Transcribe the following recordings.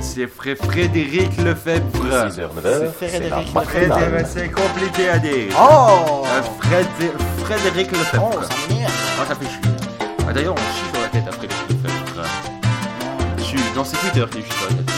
C'est Frédéric Lefebvre. 6h, 9h. C'est Frédéric Frédéric, c'est compliqué à dire. Oh Euh, Frédé- Frédéric Lefebvre. Oh, ça m'énerve Ah, ça fait chier. Ah, D'ailleurs, on chie sur la tête après Frédéric Lefebvre. Je suis dans ses Twitter qui chie sur la tête.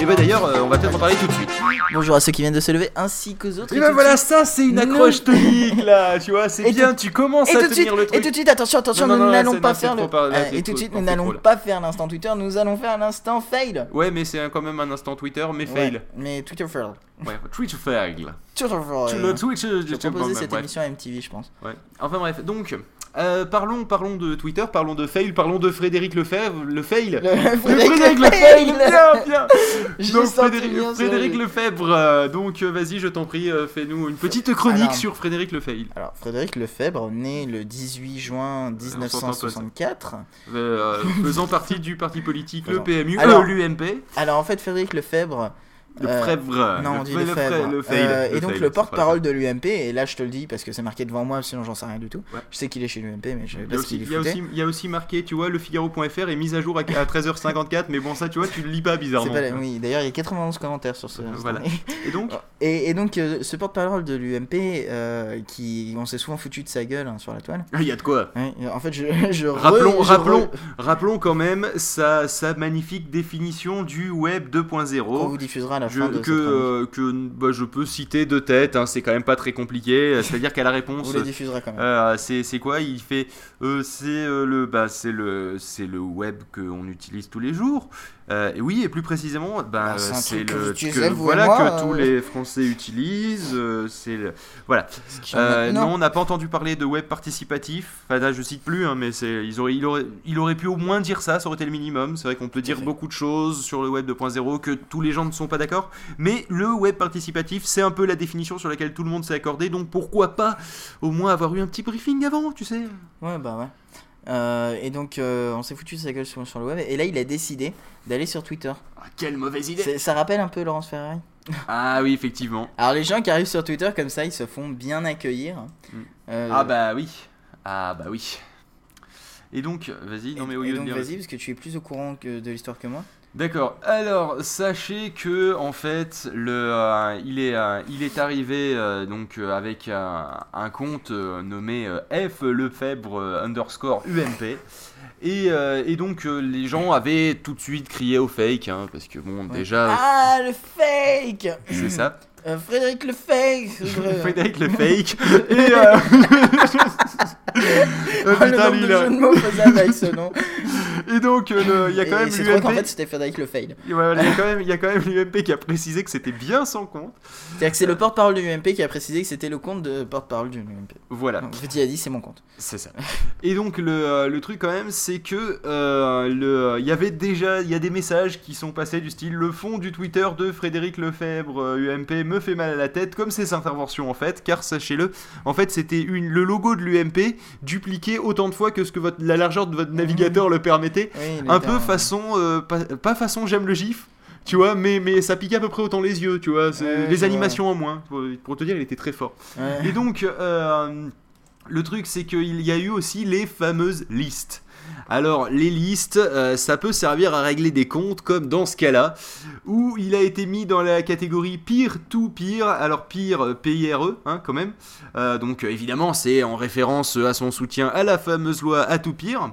Et bah d'ailleurs, euh, on va peut-être en parler tout de suite. Bonjour à ceux qui viennent de se lever ainsi qu'aux autres. Et Et de voilà, suite- ça c'est une Non. accroche tonique là, tu vois, c'est Et bien, tu commences Et à de suite, tenir le et truc. tout de suite, attention, attention, Non, non, nous non, n'allons pas non, faire le. trop par- là, c'est et tout de suite, nous n'allons pas faire l'instant Twitter, nous allons faire l'instant fail. Ouais, mais c'est quand même un instant Twitter, mais fail. Ouais, mais Twitter fail. Ouais, Twitter fail. Twitter Tu fail. le Twitch, Je cette émission à MTV, je pense. Ouais. Enfin bref, donc euh, parlons, parlons de Twitter, parlons de fail, parlons de Frédéric Lefebvre, le fail. Le Frédéric Frédéric le Lefebvre, bien, bien. Donc Frédéric, bien, Frédéric. Lefebvre, euh, donc euh, vas-y, je t'en prie, euh, fais-nous une petite chronique Alors. sur Frédéric Lefebvre. Alors, Frédéric Lefebvre, né le 18 juin 1964. Euh, faisant partie du parti politique le. PMU, l'UMP, Alors, en fait, Frédéric Lefebvre. Le euh, Frèvre. Non, le on dit le le Euh, le et donc le porte-parole de l'UMP, et là je te le dis parce que c'est marqué devant moi, sinon j'en sais rien du tout. Je sais qu'il est chez l'UMP, mais je sais pas ce qu'il il, y a foutait. aussi, il y a aussi marqué, tu vois, le Figaro.fr est mis à jour à, à 13h54, mais bon, ça, tu vois, tu le lis pas bizarrement. Oui, d'ailleurs il y a 91 commentaires sur ce. Voilà. Et donc, Et, donc euh, ce porte-parole de l'UMP, qui on s'est souvent foutu de sa gueule hein, sur la toile. il y a de quoi. En fait, je, Rappelons, rappelons, rappelons quand même sa, sa magnifique définition du web qu'on 2.0. vous diffusera à la Je, fin de que, euh, que bah, je peux citer de tête, hein, c'est quand même pas très compliqué. C'est-à-dire qu'à la On réponse, vous les diffusera quand même. euh, c'est c'est quoi? Il fait euh, c'est euh, le bah c'est le c'est le web qu'on utilise tous les jours. Euh, et oui, et plus précisément, bah, Bah, c'est euh, que le que, voilà moi, que tous euh. les Français utilisent. euh, c'est le- voilà. Euh, non, on n'a pas entendu parler de web participatif. Enfin, là, je cite plus, hein, mais c'est, ils auraient, il, aurait, il aurait pu au moins dire ça, ça aurait été le minimum. C'est vrai qu'on peut dire beaucoup de choses sur le web 2.0 que tous les gens ne sont pas d'accord. Mais le web participatif, c'est un peu la définition sur laquelle tout le monde s'est accordé. Donc pourquoi pas au moins avoir eu un petit briefing avant, tu sais Ouais, bah ouais. Euh, et donc, euh, on s'est foutu de sa gueule sur, sur le web. Et là, il a décidé d'aller sur Twitter. Ah, Quelle mauvaise idée Ça rappelle un peu Laurence Ferrari. Ah oui, effectivement. Alors, les gens qui arrivent sur Twitter comme ça, ils se font bien accueillir. Mm. Euh, Ah bah oui. Ah bah oui. Et donc, vas-y, non mais au lieu de dire... vas-y, parce que tu es plus au courant que de l'histoire que moi. D'accord. Alors, sachez que en fait, le, euh, il est, euh, il est arrivé euh, donc euh, avec un, un compte euh, nommé euh, F Lefebvre euh, underscore UMP. Et, euh, et donc euh, les gens avaient tout de suite crié au fake, hein, parce que bon, Ouais. déjà, Ah, le fake c'est ça. Euh, Frédéric le fake Frédéric le fake. Et euh... Oh, Ah, le nombre de là. jeux de mots faisable avec ce nom. Et donc, euh, il y a quand même l'UMP. fait c'était le fail. Et voilà, il y a quand même, il y a quand même l'UMP qui a précisé que c'était bien son compte. C'est-à-dire que c'est le porte-parole de l'UMP qui a précisé que c'était le compte de porte-parole de l'UMP. Voilà. En fait, il a dit c'est mon compte. C'est ça. Et donc le, euh, le truc quand même, c'est que euh, le, il y avait déjà, il y a des messages qui sont passés du style le fond du Twitter de Frédéric Lefebvre UMP me fait mal à la tête, comme ses interventions en fait, car sachez-le, en fait c'était le logo de l'UMP dupliqué autant de fois que ce que votre, la largeur de votre navigateur le permettait, Oui, un peu façon, euh, pas, pas façon j'aime le gif. Tu vois, mais, mais ça piquait à peu près autant les yeux, tu vois, Ouais, les vois. animations en moins. Pour, pour te dire, il était très fort. Ouais. Et donc, euh, le truc, c'est qu'il y a eu aussi les fameuses listes. Alors, les listes, euh, ça peut servir à régler des comptes, comme dans ce cas-là, où il a été mis dans la catégorie pire to pire. Alors, pire, euh, P-I-R-E, hein, quand même. Euh, donc, évidemment, c'est en référence à son soutien à la fameuse loi à tout pire.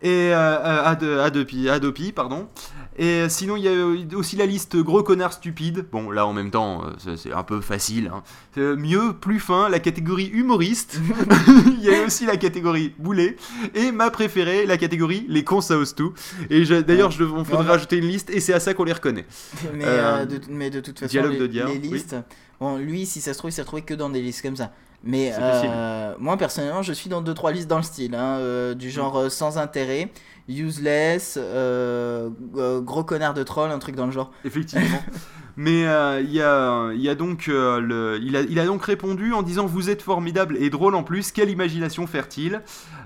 Et à, de, à, de à Dopi, pardon. Et sinon, il y a aussi la liste gros connard stupide. Bon, là, en même temps, euh, c'est- un peu facile. hein. Euh, mieux, plus fin, la catégorie humoriste. Il y a aussi la catégorie boulet. Et ma préférée, la catégorie les cons ça ose tout. Et d'ailleurs, on faudrait rajouter une liste et c'est à ça qu'on les reconnaît. Mais, Euh, de, mais de toute façon, dialogue les, de Dia, les oui. listes, bon, lui, si ça se trouve, il s'est retrouvé que dans des listes comme ça. Mais euh, moi, personnellement, je suis dans 2-3 listes dans le style, hein, euh, du genre euh, sans intérêt, useless, gros connard de troll, un truc dans le genre. Effectivement. Mais il y, a, y a donc le, il, a, il a donc répondu en disant vous êtes formidable et drôle en plus quelle imagination fertile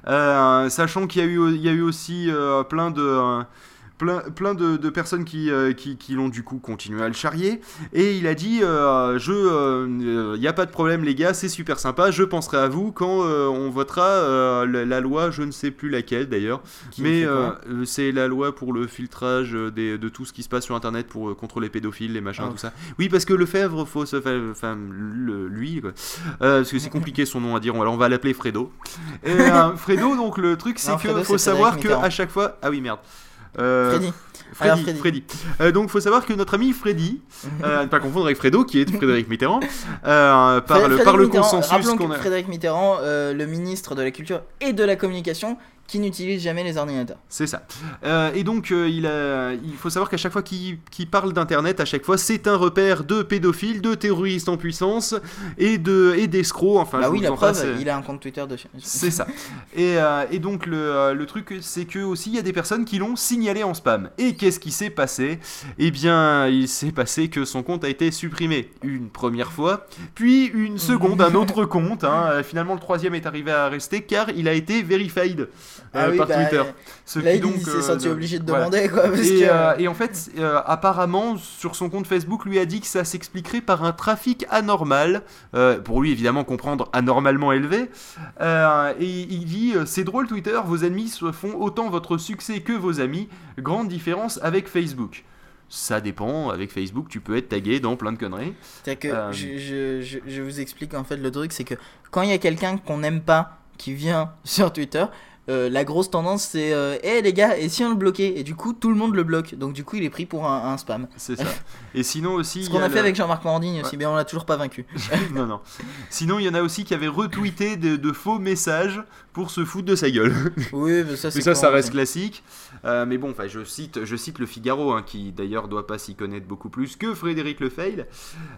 sachant qu'il y a eu il y a eu aussi plein de plein, plein de, de personnes qui, euh, qui, qui l'ont du coup continué à le charrier. Et il a dit euh, Je, il n'y a pas de problème, les gars, c'est super sympa. Je penserai à vous quand euh, on votera euh, la, la loi, je ne sais plus laquelle d'ailleurs. Mais euh, euh, c'est la loi pour le filtrage euh, des, de tout ce qui se passe sur internet pour euh, contre les pédophiles, les machins, Ah. tout ça. Oui, parce que Lefebvre, faut se faire. Enfin, le- lui, quoi. Euh, parce que c'est compliqué son nom à dire. Alors on va l'appeler Fredo. Et, euh, Fredo, donc le truc, c'est que Fredo, faut savoir que Mitterrand. à chaque fois. Ah oui, merde. Euh, Freddy. Freddy, Freddy. Freddy. Euh, donc, faut savoir que notre ami Freddy, euh, à ne pas confondre avec Fredo, qui est Frédéric Mitterrand, euh, par, le, par le Mitterrand, consensus qu'on que a. Frédéric Mitterrand, le ministre de la Culture et de la Communication, qui n'utilise jamais les ordinateurs. C'est ça. Euh, et donc, euh, il, a, il faut savoir qu'à chaque fois qu'il parle d'Internet, à chaque fois, c'est un repère de pédophiles, de terroristes en puissance et de et d'escrocs. Enfin, bah oui, la en preuve, passe, euh, il a un compte Twitter dessus. C'est ça. Et, euh, et donc le, euh, le truc c'est que aussi il y a des personnes qui l'ont signalé en spam. Et qu'est-ce qui s'est passé? Eh bien il s'est passé que son compte a été supprimé une première fois, puis une seconde, un autre compte. hein. Euh, Finalement le troisième est arrivé à rester car il a été verified euh, Ah oui, par bah, Twitter. Ce Là, qui il donc, s'est euh, senti obligé de voilà. demander, quoi. Parce Et, que, euh, et en fait, euh, apparemment, sur son compte Facebook, lui a dit que ça s'expliquerait par un trafic anormal. euh, pour lui, évidemment, comprendre anormalement élevé. Euh, et il dit euh, C'est drôle, Twitter, vos ennemis se font autant votre succès que vos amis. Grande différence avec Facebook. Ça dépend, avec Facebook, tu peux être tagué dans plein de conneries. Que Euh, je, je, je, je vous explique en fait le truc, c'est que quand il y a quelqu'un qu'on n'aime pas qui vient sur Twitter, euh, la grosse tendance c'est euh, Eh les gars, et si on le bloquait? Et du coup, tout le monde le bloque. Donc du coup, il est pris pour un, un spam. C'est ça. Et sinon aussi. Ce qu'on a, fait avec Jean-Marc Morandini aussi, mais on l'a toujours pas vaincu. non, non. Sinon, il y en a aussi qui avaient retweeté de, de faux messages pour se foutre de sa gueule. oui, mais ça Mais ça, reste classique. Euh, mais bon, je cite, je cite le Figaro, hein, qui d'ailleurs doit pas s'y connaître beaucoup plus que Frédéric Lefeil.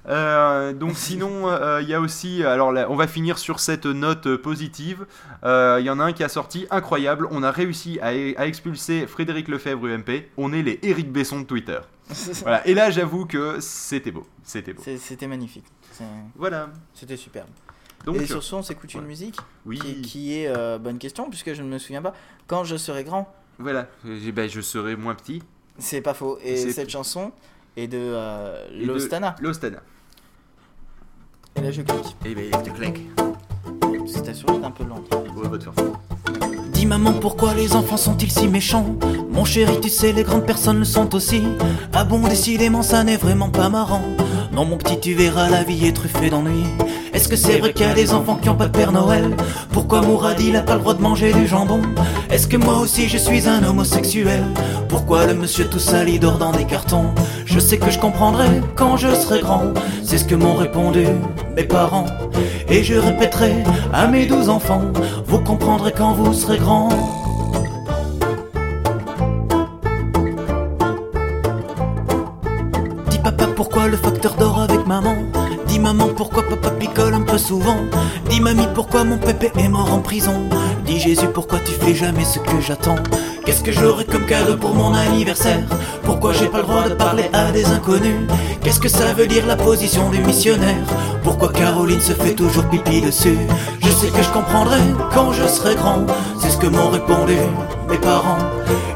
Euh, donc sinon, euh, il y a aussi, alors là, on va finir sur cette note positive. Il y en a un qui a sorti incroyable. On a réussi à, à expulser Frédéric Lefebvre UMP. On est les Éric Besson de Twitter. Voilà. Et là, j'avoue que c'était beau, c'était beau. C'était magnifique. Voilà. C'était superbe. Donc, et sur ce, on s'écoute une ouais. musique oui, qui, qui est euh, bonne question, puisque je ne me souviens pas. Quand je serai grand, voilà. Eh ben, je serai moins petit. c'est pas faux. Et cette chanson est de euh, Et de- Lostana. Lostana. Et là, je clique. Et ben, il te claque. Assuré, c'est un peu lent. Ouais, va te faire foutre. Dis maman pourquoi les enfants sont-ils si méchants? Mon chéri tu sais les grandes personnes le sont aussi Ah bon décidément ça n'est vraiment pas marrant Non mon petit tu verras la vie est truffée d'ennuis Est-ce que c'est vrai qu'il y a des enfants qui ont pas de Père Noël Pourquoi Mourad il a pas le droit de manger du jambon Est-ce que moi aussi je suis un homosexuel Pourquoi le monsieur tout sali dort dans des cartons Je sais que je comprendrai quand je serai grand. C'est ce que m'ont répondu mes parents. Et je répéterai à mes douze enfants Vous comprendrez quand vous serez grand. Dis papa pourquoi le facteur dort avec maman Dis maman pourquoi papa picole un peu souvent? Dis mamie pourquoi mon pépé est mort en prison? Dis Jésus pourquoi tu fais jamais ce que j'attends? Qu'est-ce que j'aurai comme cadeau pour mon anniversaire? Pourquoi j'ai pas le droit de parler à des inconnus? Qu'est-ce que ça veut dire la position du missionnaire? Pourquoi Caroline se fait toujours pipi dessus? Je sais que je comprendrai quand je serai grand. C'est ce que m'ont répondu mes parents.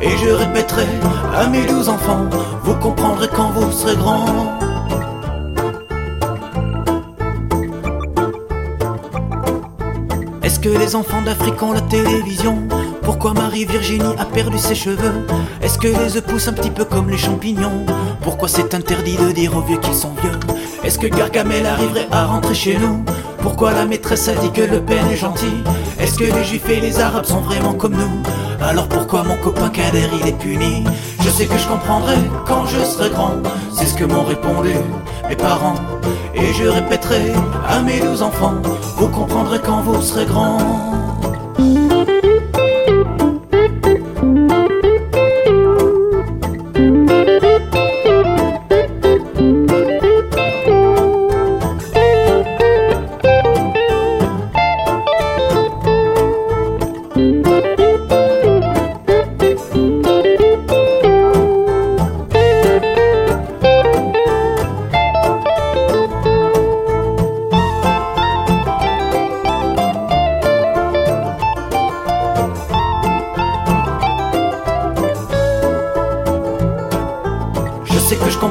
Et je répéterai à mes douze enfants Vous comprendrez quand vous serez grand que les enfants d'Afrique ont la télévision. Pourquoi Marie-Virginie a perdu ses cheveux? Est-ce que les œufs poussent un petit peu comme les champignons? Pourquoi c'est interdit de dire aux vieux qu'ils sont vieux? Est-ce que Gargamel arriverait à rentrer chez nous? Pourquoi la maîtresse a dit que Le Pen est gentil? Est-ce que les juifs et les arabes sont vraiment comme nous? Alors pourquoi mon copain Kader il est puni? Je sais que je comprendrai quand je serai grand. C'est ce que m'ont répondu mes parents. Et je répéterai à mes douze enfants Vous comprendrez quand vous serez grands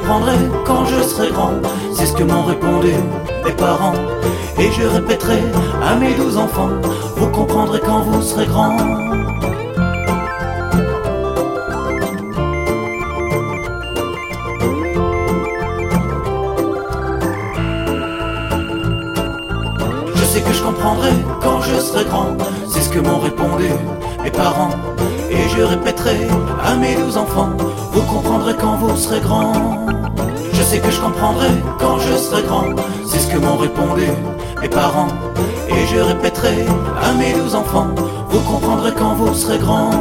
comprendrai quand je serai grand. C'est ce que m'ont répondu mes parents. Et je répéterai à mes douze enfants, vous comprendrez quand vous serez grand. Je sais que je comprendrai quand je serai grand, c'est ce que m'ont répondu mes parents. Et je répéterai quand vous serez grand. Je sais que je comprendrai quand je serai grand, c'est ce que m'ont répondu mes parents. Et je répéterai à mes douze enfants, vous comprendrez quand vous serez grand.